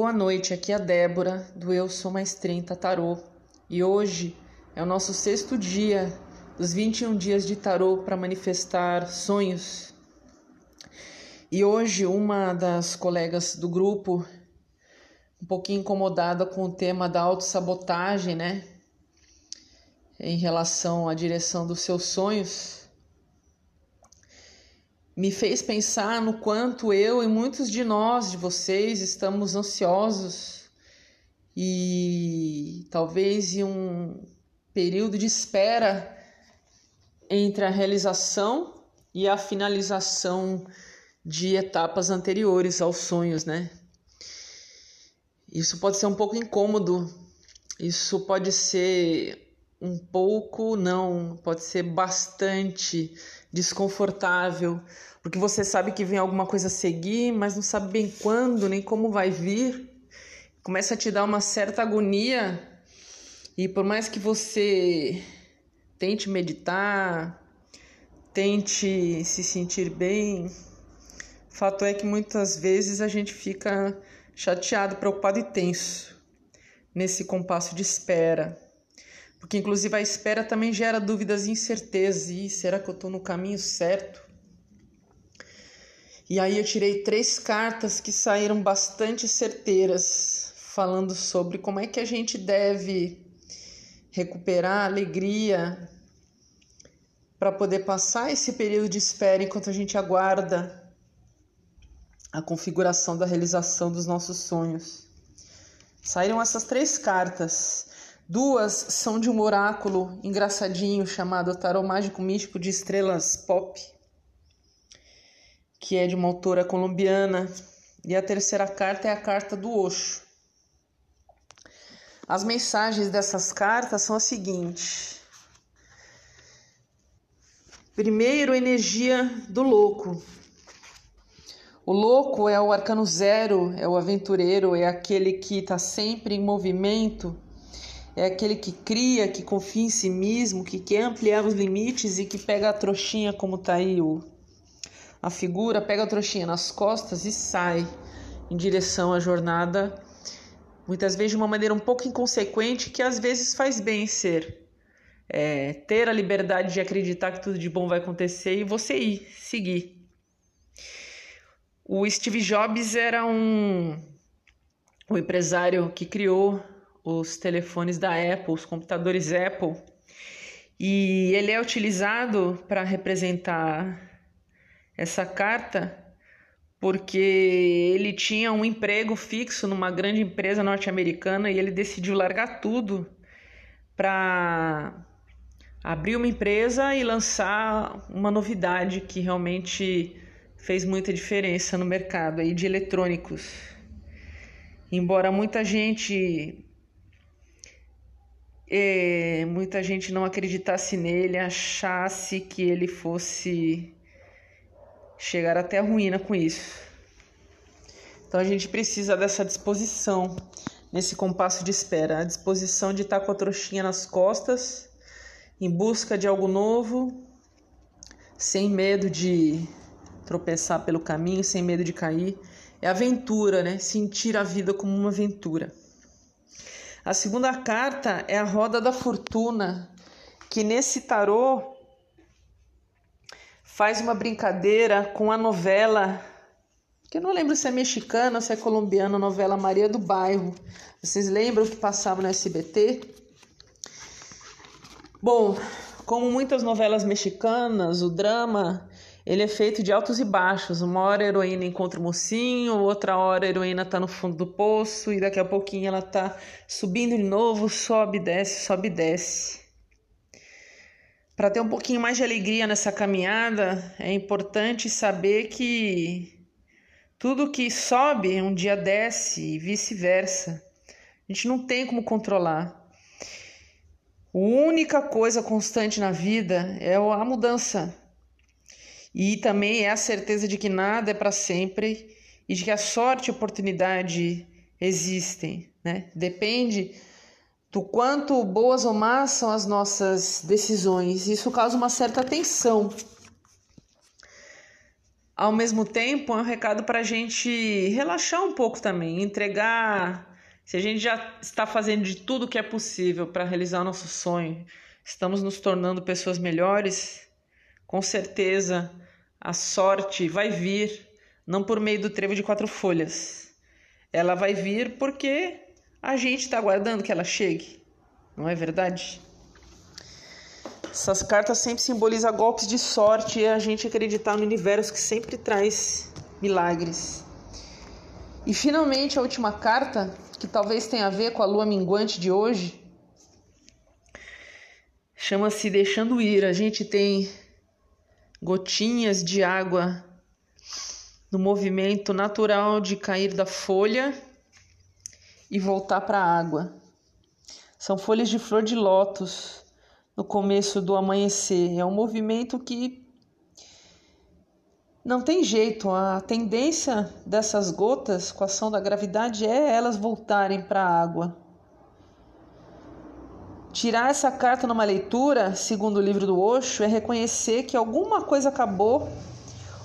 Boa noite, aqui é a Débora do Eu Sou Mais 30 Tarô e hoje é o nosso sexto dia dos 21 dias de tarô para manifestar sonhos. E hoje uma das colegas do grupo, um pouquinho incomodada com o tema da autossabotagem, né? Em relação à direção dos seus sonhos, me fez pensar no quanto eu e muitos de nós, de vocês, estamos ansiosos e talvez em um período de espera entre a realização e a finalização de etapas anteriores aos sonhos, né? Isso pode ser um pouco incômodo, isso pode ser um pouco, não, pode ser bastante desconfortável, porque você sabe que vem alguma coisa a seguir, mas não sabe bem quando, nem como vai vir. Começa a te dar uma certa agonia, e por mais que você tente meditar, tente se sentir bem, fato é que muitas vezes a gente fica chateado, preocupado e tenso nesse compasso de espera porque inclusive a espera também gera dúvidas e incertezas. E será que eu estou no caminho certo? E aí eu tirei três cartas que saíram bastante certeiras, falando sobre como é que a gente deve recuperar a alegria para poder passar esse período de espera enquanto a gente aguarda a configuração da realização dos nossos sonhos. Saíram essas três cartas. Duas são de um oráculo engraçadinho chamado Tarô Mágico Místico de Estrelas Pop, que é de uma autora colombiana. E a terceira carta é a carta do Osho. As mensagens dessas cartas são as seguintes. Primeiro, energia do louco. O louco é o arcano zero, é o aventureiro, é aquele que está sempre em movimento é aquele que cria, que confia em si mesmo, que quer ampliar os limites e que pega a trouxinha, como tá aí o, a figura, pega a trouxinha nas costas e sai em direção à jornada, muitas vezes de uma maneira um pouco inconsequente, que às vezes faz bem ser. É, ter a liberdade de acreditar que tudo de bom vai acontecer e você ir, seguir. O Steve Jobs era um, um empresário que criou os telefones da Apple, os computadores Apple, e ele é utilizado para representar essa carta porque ele tinha um emprego fixo numa grande empresa norte-americana e ele decidiu largar tudo para abrir uma empresa e lançar uma novidade que realmente fez muita diferença no mercado aí de eletrônicos. Embora muita gente é, muita gente não acreditasse nele, achasse que ele fosse chegar até a ruína com isso. Então a gente precisa dessa disposição nesse compasso de espera, a disposição de estar com a trouxinha nas costas, em busca de algo novo, sem medo de tropeçar pelo caminho, sem medo de cair. É aventura, né? Sentir a vida como uma aventura. A segunda carta é a roda da fortuna, que nesse tarô faz uma brincadeira com a novela, que eu não lembro se é mexicana ou se é colombiana, a novela Maria do Bairro. Vocês lembram que passava no SBT? Bom, como muitas novelas mexicanas, o drama ele é feito de altos e baixos. Uma hora a heroína encontra o mocinho, outra hora a heroína está no fundo do poço e daqui a pouquinho ela está subindo de novo, sobe, desce, sobe, desce. Para ter um pouquinho mais de alegria nessa caminhada, é importante saber que tudo que sobe um dia desce e vice-versa. A gente não tem como controlar. A única coisa constante na vida é a mudança. E também é a certeza de que nada é para sempre e de que a sorte e a oportunidade existem. Né? Depende do quanto boas ou más são as nossas decisões. Isso causa uma certa tensão. ao mesmo tempo, é um recado para a gente relaxar um pouco também, entregar. Se a gente já está fazendo de tudo que é possível para realizar o nosso sonho, estamos nos tornando pessoas melhores, com certeza a sorte vai vir, não por meio do trevo de quatro folhas. Ela vai vir porque a gente está aguardando que ela chegue, não é verdade? Essas cartas sempre simbolizam golpes de sorte e a gente acreditar no universo que sempre traz milagres. E finalmente a última carta, que talvez tenha a ver com a lua minguante de hoje, chama-se Deixando Ir. A gente tem gotinhas de água no movimento natural de cair da folha e voltar para a água. São folhas de flor de lótus no começo do amanhecer. É um movimento que não tem jeito. A tendência dessas gotas com a ação da gravidade é elas voltarem para a água. Tirar essa carta numa leitura, segundo o livro do Osho, é reconhecer que alguma coisa acabou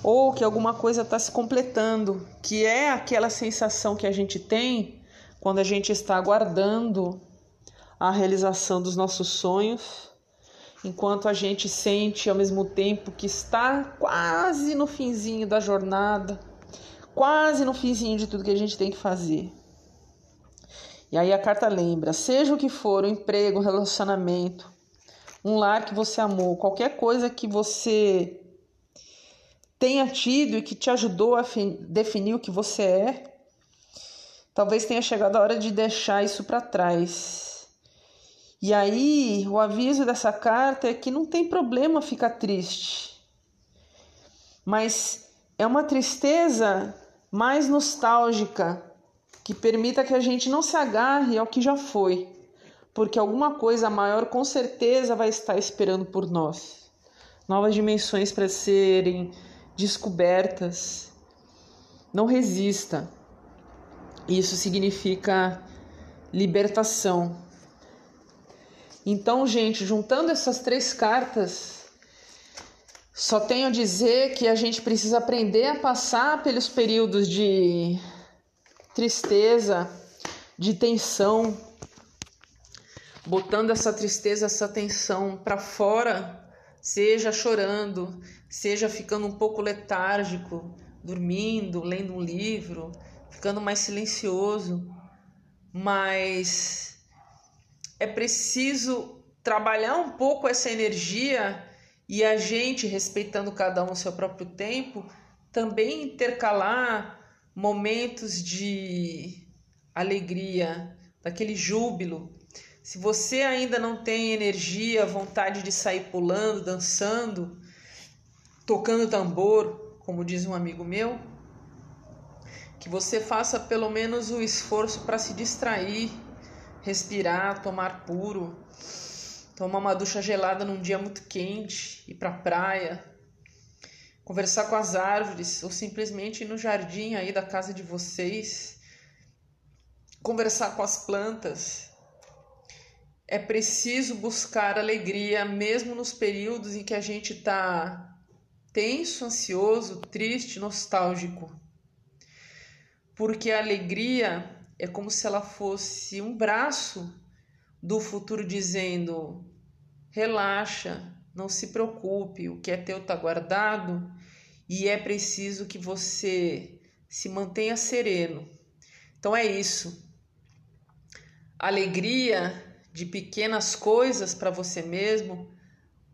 ou que alguma coisa está se completando, que é aquela sensação que a gente tem quando a gente está aguardando a realização dos nossos sonhos enquanto a gente sente ao mesmo tempo que está quase no finzinho da jornada, quase no finzinho de tudo que a gente tem que fazer. E aí a carta lembra: seja o que for, um emprego, um relacionamento, um lar que você amou, qualquer coisa que você tenha tido e que te ajudou a definir o que você é, talvez tenha chegado a hora de deixar isso para trás. E aí, o aviso dessa carta é que não tem problema ficar triste, mas é uma tristeza mais nostálgica que permita que a gente não se agarre ao que já foi, porque alguma coisa maior com certeza vai estar esperando por nós novas dimensões para serem descobertas. Não resista. Isso significa libertação. Então, gente, juntando essas três cartas, só tenho a dizer que a gente precisa aprender a passar pelos períodos de tristeza, de tensão, botando essa tristeza, essa tensão para fora, seja chorando, seja ficando um pouco letárgico, dormindo, lendo um livro, ficando mais silencioso, mas é preciso trabalhar um pouco essa energia e a gente, respeitando cada um o seu próprio tempo, também intercalar momentos de alegria, daquele júbilo. Se você ainda não tem energia, vontade de sair pulando, dançando, tocando tambor, como diz um amigo meu, que você faça pelo menos o esforço para se distrair respirar, tomar puro, tomar uma ducha gelada num dia muito quente, ir para praia, conversar com as árvores ou simplesmente ir no jardim aí da casa de vocês, conversar com as plantas. É preciso buscar alegria mesmo nos períodos em que a gente está tenso, ansioso, triste, nostálgico. Porque a alegria é como se ela fosse um braço do futuro dizendo: relaxa, não se preocupe, o que é teu está guardado e é preciso que você se mantenha sereno. Então é isso. Alegria de pequenas coisas para você mesmo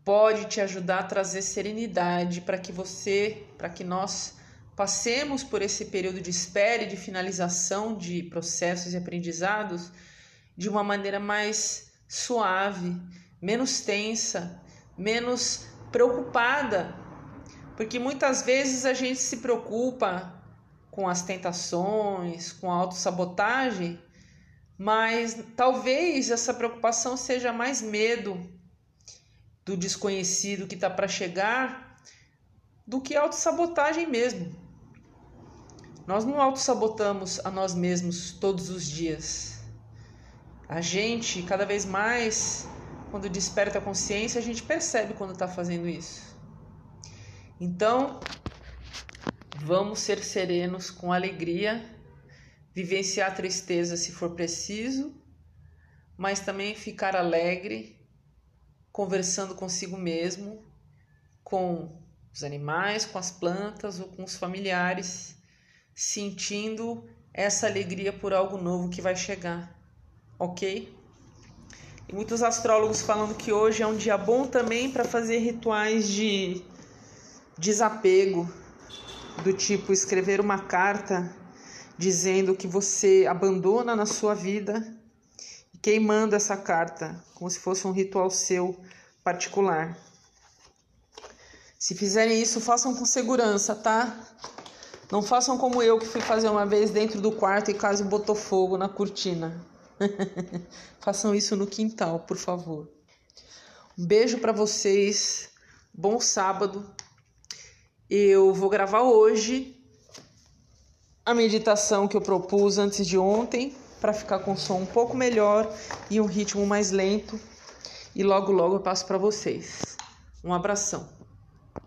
pode te ajudar a trazer serenidade para que você, para que nós passemos por esse período de espera e de finalização de processos e aprendizados de uma maneira mais suave, menos tensa, menos preocupada, porque muitas vezes a gente se preocupa com as tentações, com a autossabotagem, mas talvez essa preocupação seja mais medo do desconhecido que está para chegar do que autossabotagem mesmo. Nós não autossabotamos a nós mesmos todos os dias. A gente, cada vez mais, quando desperta a consciência, a gente percebe quando está fazendo isso. Então, Vamos ser serenos com alegria, vivenciar tristeza se for preciso, mas também ficar alegre, conversando consigo mesmo, com os animais, com as plantas ou com os familiares, sentindo essa alegria por algo novo que vai chegar, ok? Muitos astrólogos falando que hoje é um dia bom também para fazer rituais de desapego do tipo escrever uma carta dizendo que você abandona na sua vida e queimando essa carta, como se fosse um ritual seu particular. Se fizerem isso, façam com segurança, tá? Não façam como eu que fui fazer uma vez dentro do quarto e quase botou fogo na cortina. façam isso no quintal, por favor. Um beijo para vocês. Bom sábado. Eu vou gravar hoje a meditação que eu propus antes de ontem para ficar com som um pouco melhor e um ritmo mais lento. E logo logo eu passo para vocês. Um abração.